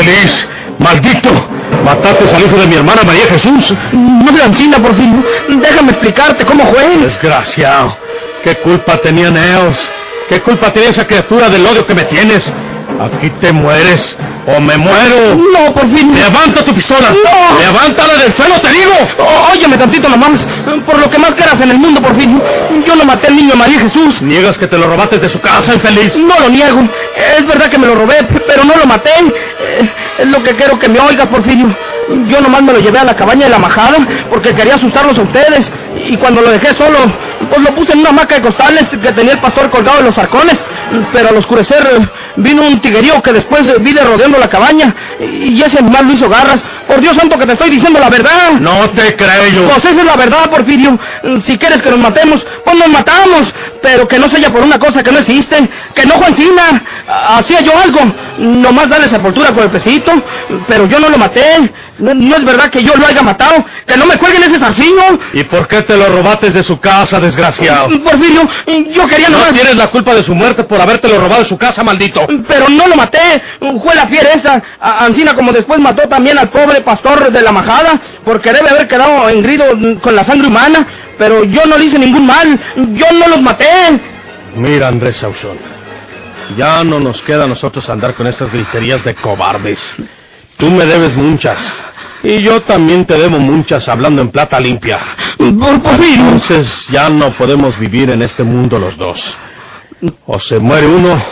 Tú, infeliz, maldito, mataste al hijo de mi hermana María Jesús. No me encina, Porfirio. Déjame explicarte cómo fue. Desgraciado, ¿qué culpa tenían ellos? ¿Qué culpa tenía esa criatura del odio que me tienes? Aquí te mueres o me muero. No, Porfirio. Levanta tu pistola. No. Levántala del suelo, te digo. Ó- Óyeme tantito nomás. Por lo que más quieras en el mundo, Porfirio. Yo no maté al niño María Jesús. Niegas que te lo robaste de su casa, infeliz. No lo niego. Es verdad que me lo robé, pero no lo maté. Es lo que quiero que me oigas, Porfirio. Yo nomás me lo llevé a la cabaña de la majada porque quería asustarlos a ustedes. Y cuando lo dejé solo, pues lo puse en una hamaca de costales que tenía el pastor colgado de los arcones. Pero al oscurecer vino un tiguerío que después vi de rodeando la cabaña. Y ese animal lo hizo garras. Por Dios santo que te estoy diciendo la verdad. No te creo. Pues esa es la verdad, Porfirio. Si quieres que nos matemos, pues nos matamos. Pero que no sea por una cosa que no existe. Que no, Juancina. Hacía yo algo. Nomás darle sepultura por el pesito. Pero yo no lo maté. No, no es verdad que yo lo haya matado. Que no me cuelguen ese zarcillo. ¿Y por qué te lo robaste de su casa, desgraciado? Porfirio, yo quería No nomás... tienes la culpa de su muerte por habértelo robado de su casa, maldito. Pero no lo maté. Fue la fiera esa. Ancina como después mató también al pobre pastor de la majada. Porque debe haber quedado engrido con la sangre humana. Pero yo no le hice ningún mal. Yo no los maté. Mira, Andrés Sauzón, ya no nos queda a nosotros andar con estas griterías de cobardes. Tú me debes muchas. Y yo también te debo muchas hablando en plata limpia. Por. Entonces ya no podemos vivir en este mundo los dos. O se muere uno,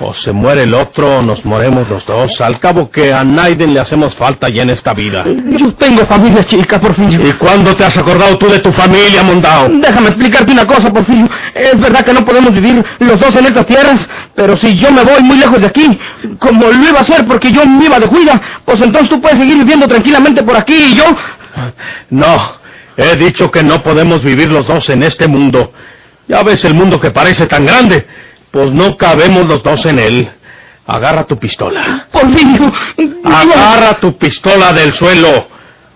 o se muere el otro, o nos moremos los dos. Al cabo que a Naiden le hacemos falta ya en esta vida. Yo tengo familia chica, Porfirio. ¿Y cuándo te has acordado tú de tu familia, Mondao? Déjame explicarte una cosa, Porfirio. Es verdad que no podemos vivir los dos en estas tierras, pero si yo me voy muy lejos de aquí, como lo iba a hacer porque yo me iba de cuida, pues entonces tú puedes seguir viviendo tranquilamente por aquí y yo... No, he dicho que no podemos vivir los dos en este mundo. Ya ves el mundo que parece tan grande. Pues no cabemos los dos en él. Agarra tu pistola. Porfirio... Agarra tu pistola del suelo.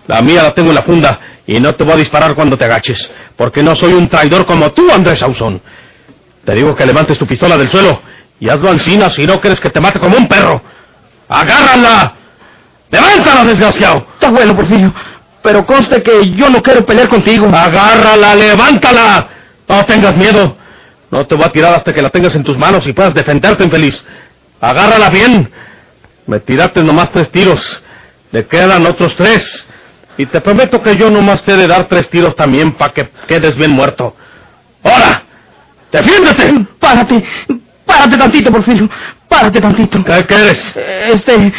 La mía la tengo en la funda y no te voy a disparar cuando te agaches, porque no soy un traidor como tú, Andrés Sauzón. Te digo que levantes tu pistola del suelo y hazlo ansina si no quieres que te mate como un perro. ¡Agárrala! ¡Levántala, desgraciado! Está bueno, Porfirio, pero conste que yo no quiero pelear contigo. ¡Agárrala, levántala! No tengas miedo. No te voy a tirar hasta que la tengas en tus manos y puedas defenderte, infeliz. Agárrala bien. Me tiraste nomás tres tiros. Le quedan otros tres. Y te prometo que yo nomás te he de dar tres tiros también para que quedes bien muerto. ¡Ahora! ¡Defiéndete! Párate, párate tantito, Porfirio, párate tantito. ¿Qué quieres? Este,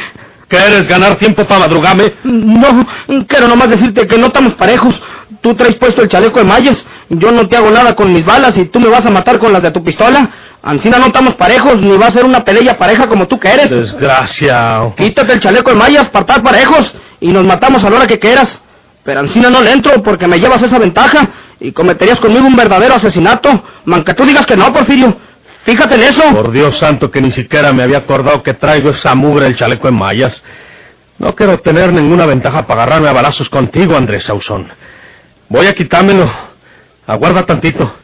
¿Quieres ganar tiempo para madrugarme? no, quiero nomás decirte que no estamos parejos. Tú traes puesto el chaleco de mallas, yo no te hago nada con mis balas y tú me vas a matar con las de tu pistola. Ancina no estamos parejos, ni va a ser una pelea pareja como tú quieres. Desgraciado. Quítate el chaleco de mallas para estar parejos y nos matamos a la hora que quieras. Pero Ancina no le entro porque me llevas esa ventaja y cometerías conmigo un verdadero asesinato. Man, que tú digas que no, Porfirio. Fíjate en eso. Por Dios santo que ni siquiera me había acordado que traigo esa mugre el chaleco en mallas. No quiero tener ninguna ventaja para agarrarme a balazos contigo, Andrés Sauzón. Voy a quitármelo. Aguarda tantito.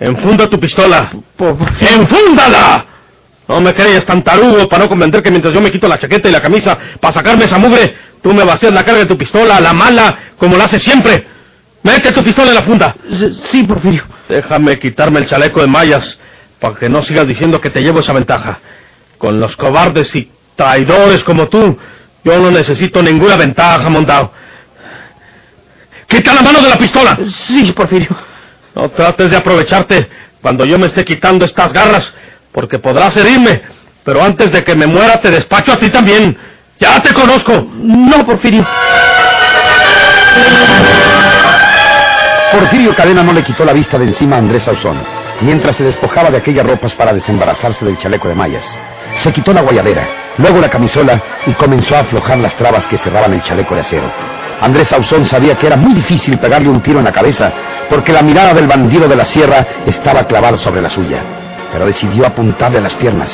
Enfunda tu pistola. ¡Enfúndala! No me creas tan tarugo para no comprender que mientras yo me quito la chaqueta y la camisa para sacarme esa mugre, tú me vacías la carga de tu pistola la mala, como la haces siempre. Mete tu pistola en la funda. Sí, Porfirio. Déjame quitarme el chaleco de mallas para que no sigas diciendo que te llevo esa ventaja. Con los cobardes y traidores como tú, yo no necesito ninguna ventaja, Mondao. ¡Quita la mano de la pistola! Sí, Porfirio. No trates de aprovecharte cuando yo me esté quitando estas garras, porque podrás herirme. Pero antes de que me muera te despacho a ti también. Ya te conozco. No, Porfirio. Porfirio Cadena no le quitó la vista de encima a Andrés Sauzón, mientras se despojaba de aquellas ropas para desembarazarse del chaleco de mallas. Se quitó la guayadera, luego la camisola y comenzó a aflojar las trabas que cerraban el chaleco de acero. Andrés Sauzón sabía que era muy difícil pegarle un tiro en la cabeza porque la mirada del bandido de la sierra estaba clavada sobre la suya. Pero decidió apuntarle a las piernas.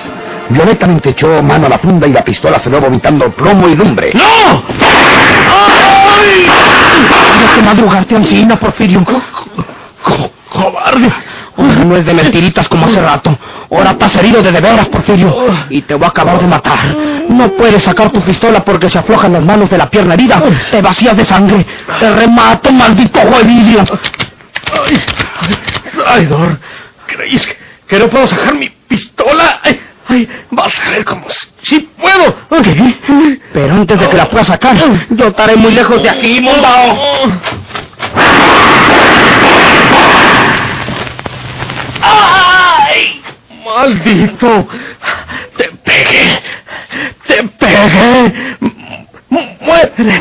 Violentamente echó mano a la funda y la pistola se vomitando plomo y lumbre. ¡No! ¡Ay! Que madrugarte ansina, Porfirio. Co- ¡Cobarde! Ahora no es de mentiritas como hace rato. Ahora estás herido de de veras, Porfirio. Y te voy a acabar de matar. No puedes sacar tu pistola porque se aflojan las manos de la pierna herida. Te vacías de sangre. Te remato, maldito Ovidio. ¡Ay! ¡Traidor! ¿Creéis que, que no puedo sacar mi pistola? ¡Ay! ay, vas a ver cómo sí puedo! ¿Qué? Pero antes de que la puedas sacar, yo estaré muy lejos de aquí, mundao. ¡Maldito! ¡Te pegué! ¡Te pegué! Mu- ¡Muérete!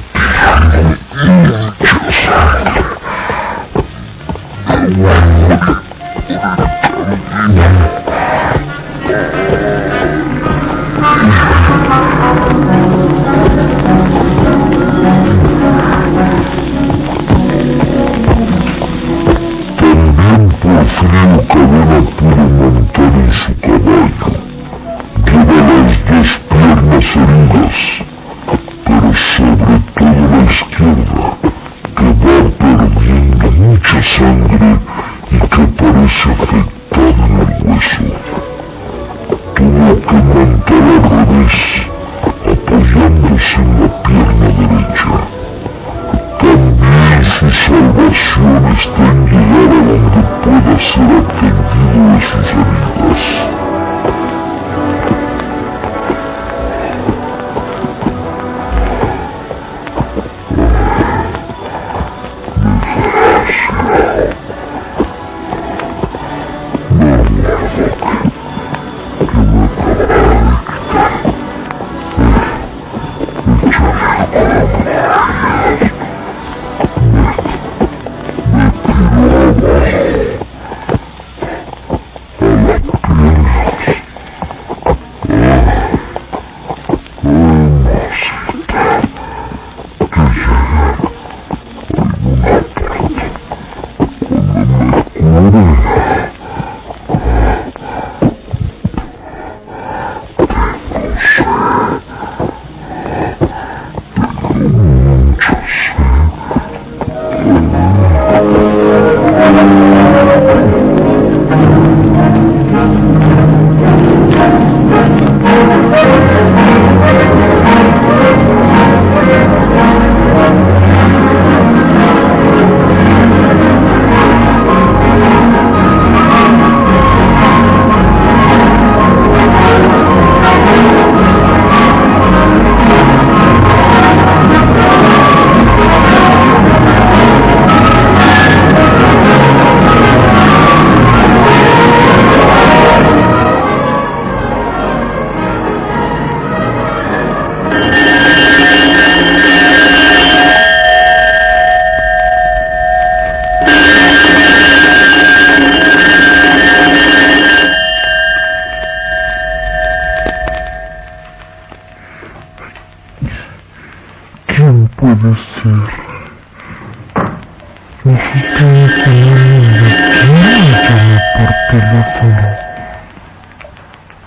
sangre y que parece afectada en el hueso. Tuvo que montar al revés, apoyándose en la pierna derecha. También su salvación está en llegar a donde pueda ser atendido de sus heridas.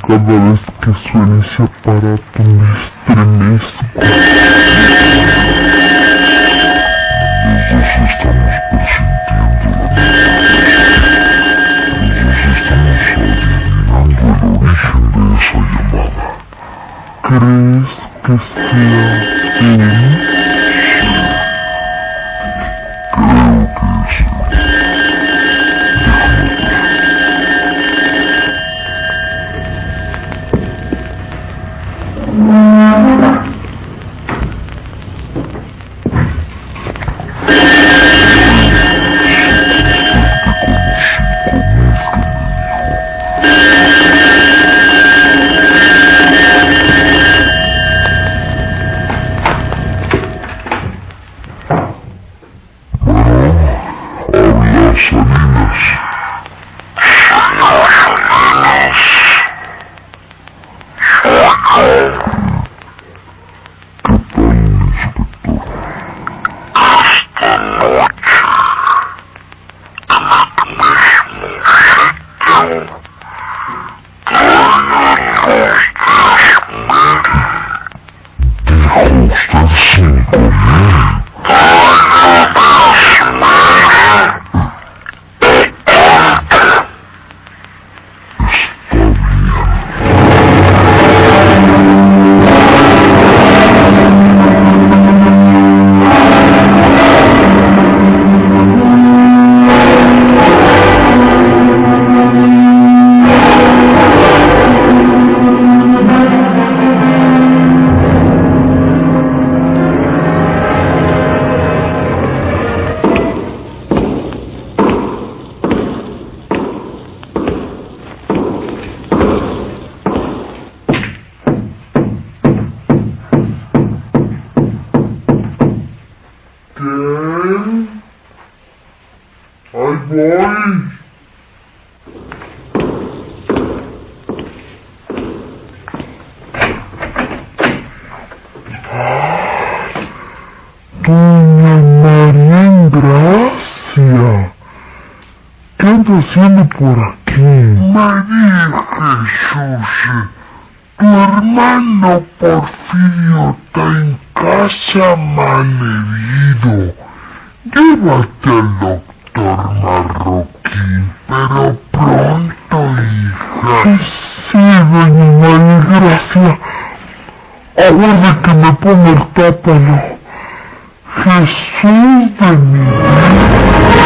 Cada vez que suena ese aparato me estremezco. Desde estamos presintiendo la Desde sí estamos adivinando el origen de esa llamada. ¿Crees que sea él? Hoogstens simpelheid. Voy! Doña María Gracia, ¿qué anda haciendo por aquí? María Jesús, tu hermano Porfirio está en casa malherido. Llévate al doctor marroquí. Pero pronto, hija. Sí, doña Mari, gracias. Aguarde que me ponga el tápalo. Jesús de mi vida.